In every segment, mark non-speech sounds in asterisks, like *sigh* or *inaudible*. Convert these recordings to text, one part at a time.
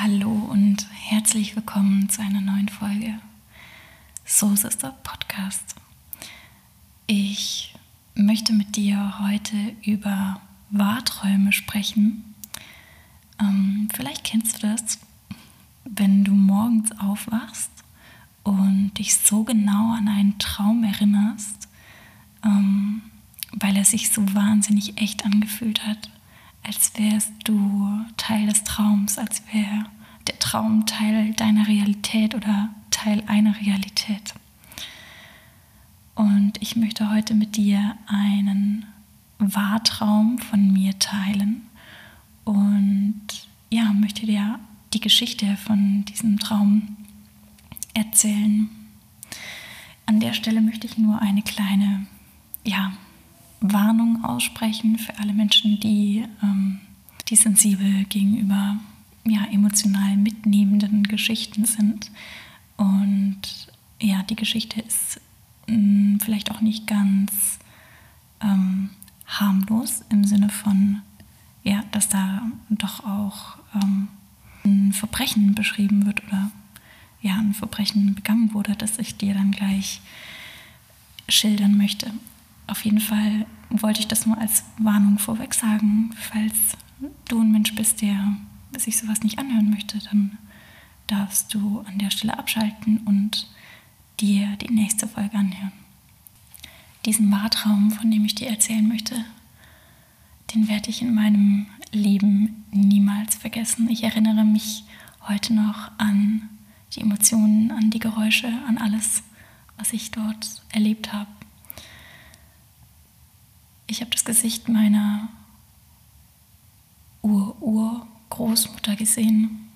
Hallo und herzlich willkommen zu einer neuen Folge So Sister Podcast. Ich möchte mit dir heute über Wahrträume sprechen. Ähm, vielleicht kennst du das, wenn du morgens aufwachst und dich so genau an einen Traum erinnerst, ähm, weil er sich so wahnsinnig echt angefühlt hat als wärst du Teil des Traums, als wäre der Traum Teil deiner Realität oder Teil einer Realität. Und ich möchte heute mit dir einen Wahrtraum von mir teilen und ja, möchte dir die Geschichte von diesem Traum erzählen. An der Stelle möchte ich nur eine kleine ja, Warnung aussprechen für alle Menschen, die, ähm, die sensibel gegenüber ja, emotional mitnehmenden Geschichten sind. Und ja, die Geschichte ist mh, mm, vielleicht auch nicht ganz ähm, harmlos im Sinne von, ja, dass da doch auch ähm, ein Verbrechen beschrieben wird oder ja, ein Verbrechen begangen wurde, das ich dir dann gleich schildern möchte. Auf jeden Fall wollte ich das nur als Warnung vorweg sagen. Falls du ein Mensch bist, der sich sowas nicht anhören möchte, dann darfst du an der Stelle abschalten und dir die nächste Folge anhören. Diesen Wahrtraum, von dem ich dir erzählen möchte, den werde ich in meinem Leben niemals vergessen. Ich erinnere mich heute noch an die Emotionen, an die Geräusche, an alles, was ich dort erlebt habe. Das Gesicht meiner Ur-Ur-Großmutter gesehen.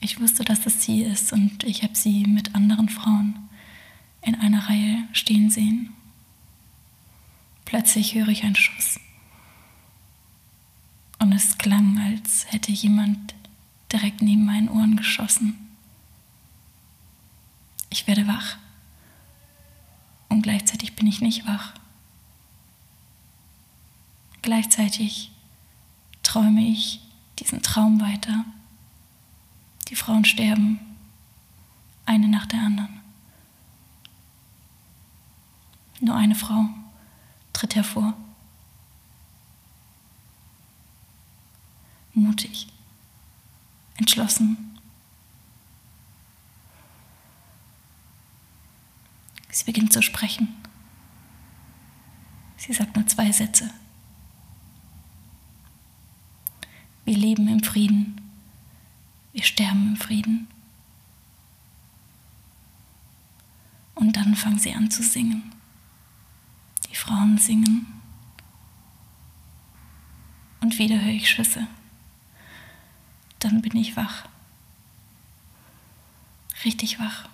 Ich wusste, dass es sie ist und ich habe sie mit anderen Frauen in einer Reihe stehen sehen. Plötzlich höre ich einen Schuss. Und es klang, als hätte jemand direkt neben meinen Ohren geschossen. Ich werde wach. Und gleichzeitig bin ich nicht wach. Gleichzeitig träume ich diesen Traum weiter. Die Frauen sterben, eine nach der anderen. Nur eine Frau tritt hervor. Mutig, entschlossen. Sie beginnt zu sprechen. Sie sagt nur zwei Sätze. Wir leben im Frieden. Wir sterben im Frieden. Und dann fangen sie an zu singen. Die Frauen singen. Und wieder höre ich Schüsse. Dann bin ich wach. Richtig wach.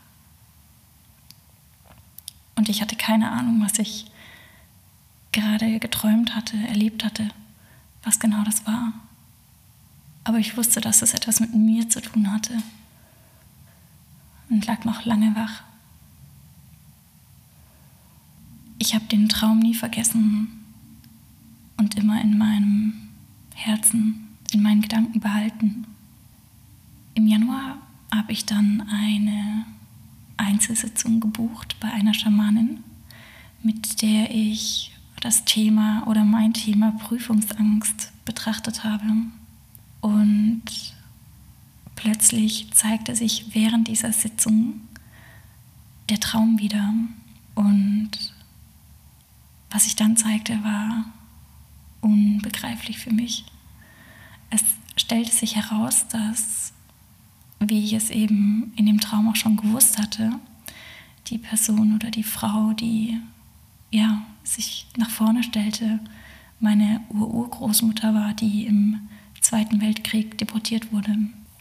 Und ich hatte keine Ahnung, was ich gerade geträumt hatte, erlebt hatte, was genau das war aber ich wusste, dass es etwas mit mir zu tun hatte und lag noch lange wach. Ich habe den Traum nie vergessen und immer in meinem Herzen, in meinen Gedanken behalten. Im Januar habe ich dann eine Einzelsitzung gebucht bei einer Schamanin, mit der ich das Thema oder mein Thema Prüfungsangst betrachtet habe. Und plötzlich zeigte sich während dieser Sitzung der Traum wieder. Und was sich dann zeigte, war unbegreiflich für mich. Es stellte sich heraus, dass, wie ich es eben in dem Traum auch schon gewusst hatte, die Person oder die Frau, die ja, sich nach vorne stellte, meine Ururgroßmutter war, die im Zweiten Weltkrieg deportiert wurde.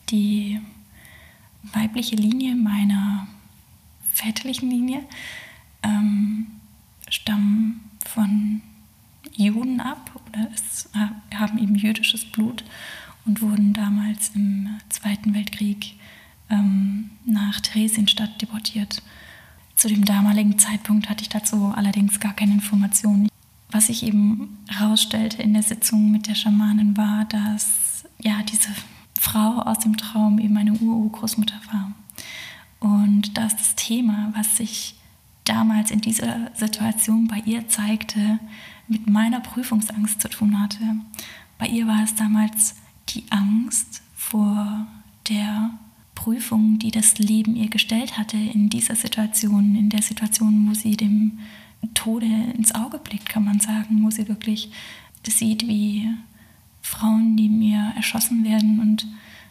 Die weibliche Linie meiner väterlichen Linie ähm, stammen von Juden ab oder es äh, haben eben jüdisches Blut und wurden damals im Zweiten Weltkrieg ähm, nach Theresienstadt deportiert. Zu dem damaligen Zeitpunkt hatte ich dazu allerdings gar keine Informationen. Was sich eben herausstellte in der Sitzung mit der Schamanin war, dass ja diese Frau aus dem Traum eben meine Urgroßmutter war. Und das ist das Thema, was sich damals in dieser Situation bei ihr zeigte, mit meiner Prüfungsangst zu tun hatte. Bei ihr war es damals die Angst vor der Prüfung, die das Leben ihr gestellt hatte in dieser Situation, in der Situation, wo sie dem Tode ins Auge blickt, kann man sagen, wo sie wirklich sieht, wie Frauen neben ihr erschossen werden und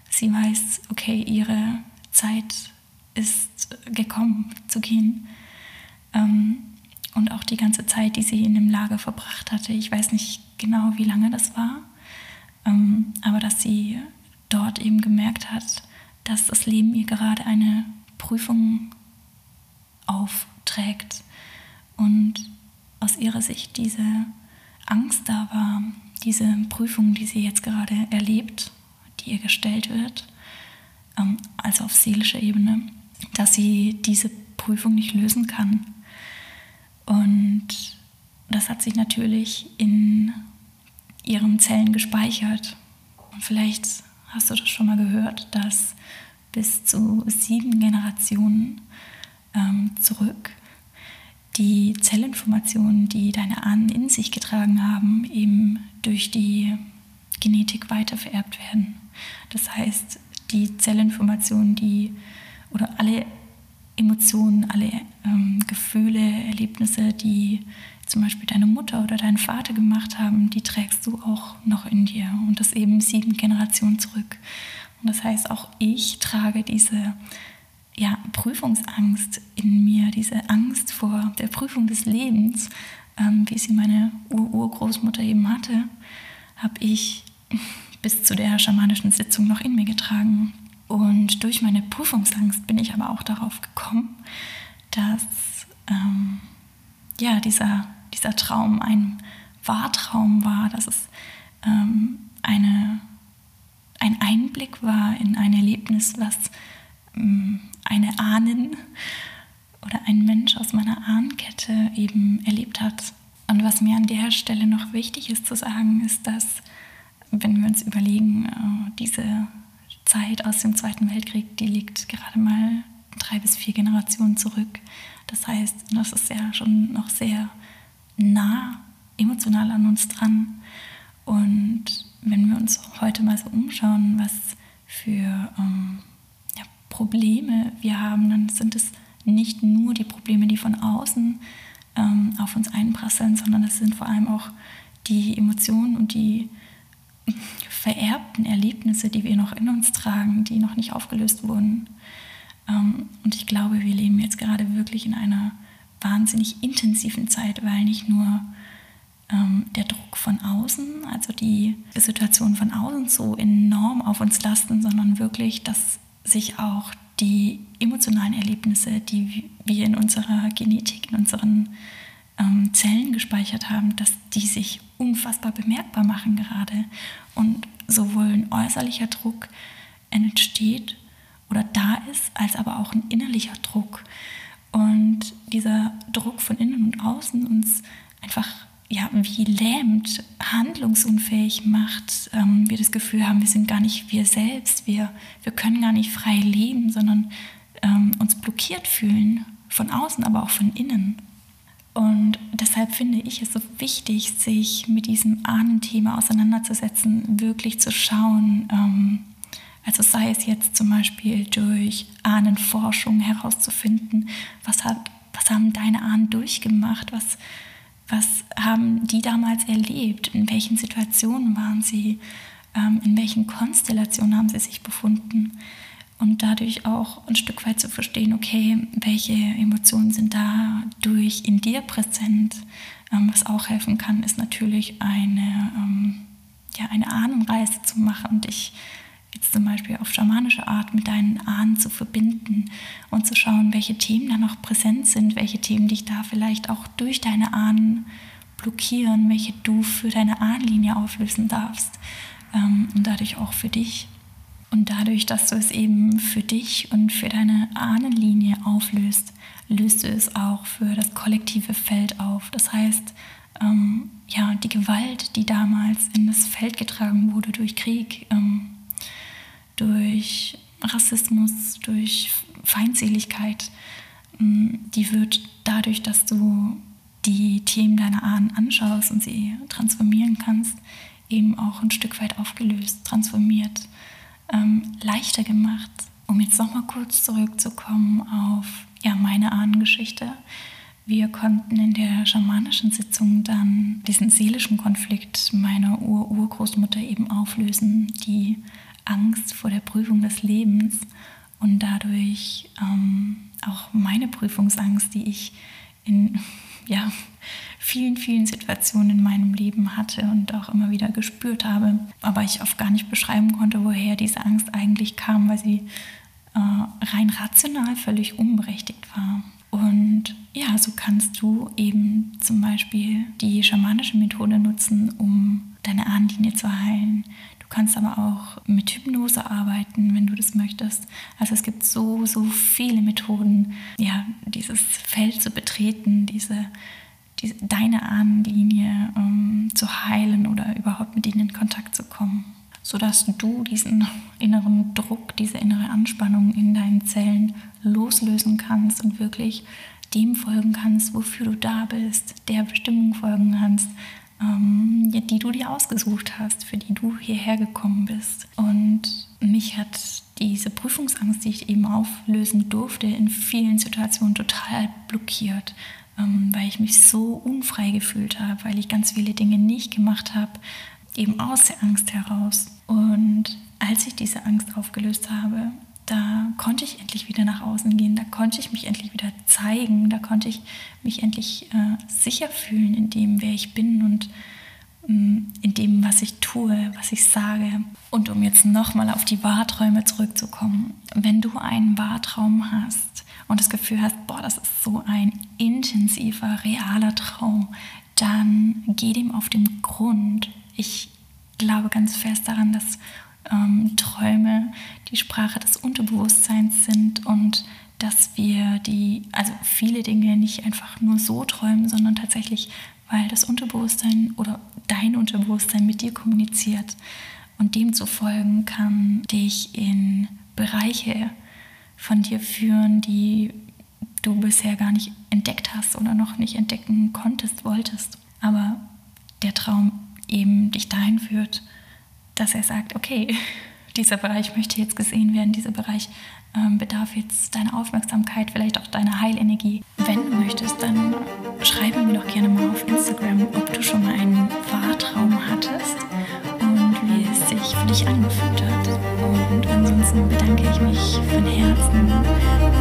sie weiß, okay, ihre Zeit ist gekommen zu gehen. Ähm, und auch die ganze Zeit, die sie in dem Lager verbracht hatte, ich weiß nicht genau, wie lange das war, ähm, aber dass sie dort eben gemerkt hat, dass das Leben ihr gerade eine Prüfung aufträgt und aus ihrer Sicht diese Angst da war, diese Prüfung, die sie jetzt gerade erlebt, die ihr gestellt wird, ähm, also auf seelischer Ebene, dass sie diese Prüfung nicht lösen kann. Und das hat sich natürlich in ihren Zellen gespeichert. Und vielleicht hast du das schon mal gehört, dass bis zu sieben Generationen ähm, zurück die Zellinformationen, die deine Ahnen in sich getragen haben, eben durch die Genetik weitervererbt werden. Das heißt, die Zellinformationen, die oder alle Emotionen, alle ähm, Gefühle, Erlebnisse, die zum Beispiel deine Mutter oder dein Vater gemacht haben, die trägst du auch noch in dir und das eben sieben Generationen zurück. Und das heißt, auch ich trage diese ja, Prüfungsangst in mir, diese Angst vor der Prüfung des Lebens, ähm, wie sie meine Ur-Urgroßmutter eben hatte, habe ich *laughs* bis zu der schamanischen Sitzung noch in mir getragen. Und durch meine Prüfungsangst bin ich aber auch darauf gekommen, dass ähm, ja, dieser, dieser Traum ein Wahrtraum war, dass es ähm, eine, ein Einblick war in ein Erlebnis, was eine Ahnen oder ein Mensch aus meiner Ahnenkette eben erlebt hat. Und was mir an der Stelle noch wichtig ist zu sagen, ist, dass, wenn wir uns überlegen, äh, diese Zeit aus dem Zweiten Weltkrieg, die liegt gerade mal drei bis vier Generationen zurück. Das heißt, das ist ja schon noch sehr nah emotional an uns dran. Und wenn wir uns heute mal so umschauen, was für ähm, Probleme wir haben, dann sind es nicht nur die Probleme, die von außen ähm, auf uns einprasseln, sondern es sind vor allem auch die Emotionen und die *laughs* vererbten Erlebnisse, die wir noch in uns tragen, die noch nicht aufgelöst wurden. Ähm, und ich glaube, wir leben jetzt gerade wirklich in einer wahnsinnig intensiven Zeit, weil nicht nur ähm, der Druck von außen, also die Situation von außen so enorm auf uns lasten, sondern wirklich, dass sich auch die emotionalen Erlebnisse, die wir in unserer Genetik, in unseren ähm, Zellen gespeichert haben, dass die sich unfassbar bemerkbar machen gerade. Und sowohl ein äußerlicher Druck entsteht oder da ist, als aber auch ein innerlicher Druck. Und dieser Druck von innen und außen uns einfach ja, wie lähmt, handlungsunfähig macht, ähm, wir das Gefühl haben, wir sind gar nicht wir selbst, wir, wir können gar nicht frei leben, sondern ähm, uns blockiert fühlen, von außen, aber auch von innen. Und deshalb finde ich es so wichtig, sich mit diesem Ahnenthema auseinanderzusetzen, wirklich zu schauen, ähm, also sei es jetzt zum Beispiel durch Ahnenforschung herauszufinden, was, hat, was haben deine Ahnen durchgemacht, was, was haben die damals erlebt, in welchen Situationen waren sie, ähm, in welchen Konstellationen haben sie sich befunden? Und dadurch auch ein Stück weit zu verstehen, okay, welche Emotionen sind dadurch in dir präsent. Ähm, was auch helfen kann, ist natürlich eine, ähm, ja, eine Ahnenreise zu machen dich zum Beispiel auf schamanische Art mit deinen Ahnen zu verbinden und zu schauen, welche Themen da noch präsent sind, welche Themen dich da vielleicht auch durch deine Ahnen blockieren, welche du für deine Ahnenlinie auflösen darfst ähm, und dadurch auch für dich. Und dadurch, dass du es eben für dich und für deine Ahnenlinie auflöst, löst du es auch für das kollektive Feld auf. Das heißt, ähm, ja, die Gewalt, die damals in das Feld getragen wurde durch Krieg, ähm, durch Rassismus, durch Feindseligkeit, mm, die wird dadurch, dass du die Themen deiner Ahnen anschaust und sie transformieren kannst, eben auch ein Stück weit aufgelöst, transformiert, ähm, leichter gemacht. Um jetzt nochmal kurz zurückzukommen auf ja, meine Ahnengeschichte. Wir konnten in der schamanischen Sitzung dann diesen seelischen Konflikt meiner Ur-Urgroßmutter eben auflösen, die Angst vor der Prüfung des Lebens und dadurch ähm, auch meine Prüfungsangst, die ich in *laughs* ja, vielen, vielen Situationen in meinem Leben hatte und auch immer wieder gespürt habe, aber ich oft gar nicht beschreiben konnte, woher diese Angst eigentlich kam, weil sie äh, rein rational völlig unberechtigt war. Und ja, so kannst du eben zum Beispiel die schamanische Methode nutzen, um deine Ahnenlinie zu heilen. Du kannst aber auch mit Hypnose arbeiten, wenn du das möchtest. Also es gibt so, so viele Methoden, ja, dieses Feld zu betreten, diese, diese deine Ahnenlinie ähm, zu heilen oder überhaupt mit ihnen in Kontakt zu kommen sodass du diesen inneren Druck, diese innere Anspannung in deinen Zellen loslösen kannst und wirklich dem folgen kannst, wofür du da bist, der Bestimmung folgen kannst, ähm, die du dir ausgesucht hast, für die du hierher gekommen bist. Und mich hat diese Prüfungsangst, die ich eben auflösen durfte, in vielen Situationen total blockiert, ähm, weil ich mich so unfrei gefühlt habe, weil ich ganz viele Dinge nicht gemacht habe, eben aus der Angst heraus. Und als ich diese Angst aufgelöst habe, da konnte ich endlich wieder nach außen gehen, da konnte ich mich endlich wieder zeigen, da konnte ich mich endlich äh, sicher fühlen in dem, wer ich bin und äh, in dem, was ich tue, was ich sage. Und um jetzt nochmal auf die Wahrträume zurückzukommen, wenn du einen Wahrtraum hast und das Gefühl hast, boah, das ist so ein intensiver, realer Traum, dann geh dem auf den Grund ich glaube ganz fest daran, dass ähm, Träume die Sprache des Unterbewusstseins sind und dass wir die, also viele Dinge nicht einfach nur so träumen, sondern tatsächlich, weil das Unterbewusstsein oder dein Unterbewusstsein mit dir kommuniziert. Und dem zu folgen kann dich in Bereiche von dir führen, die du bisher gar nicht entdeckt hast oder noch nicht entdecken konntest, wolltest. Aber der Traum eben dich dahin führt, dass er sagt, okay, *laughs* dieser Bereich möchte jetzt gesehen werden, dieser Bereich ähm, bedarf jetzt deiner Aufmerksamkeit, vielleicht auch deiner Heilenergie. Wenn du möchtest, dann schreibe mir doch gerne mal auf Instagram, ob du schon mal einen Wahrtraum hattest und wie es sich für dich angefühlt hat. Und ansonsten bedanke ich mich von Herzen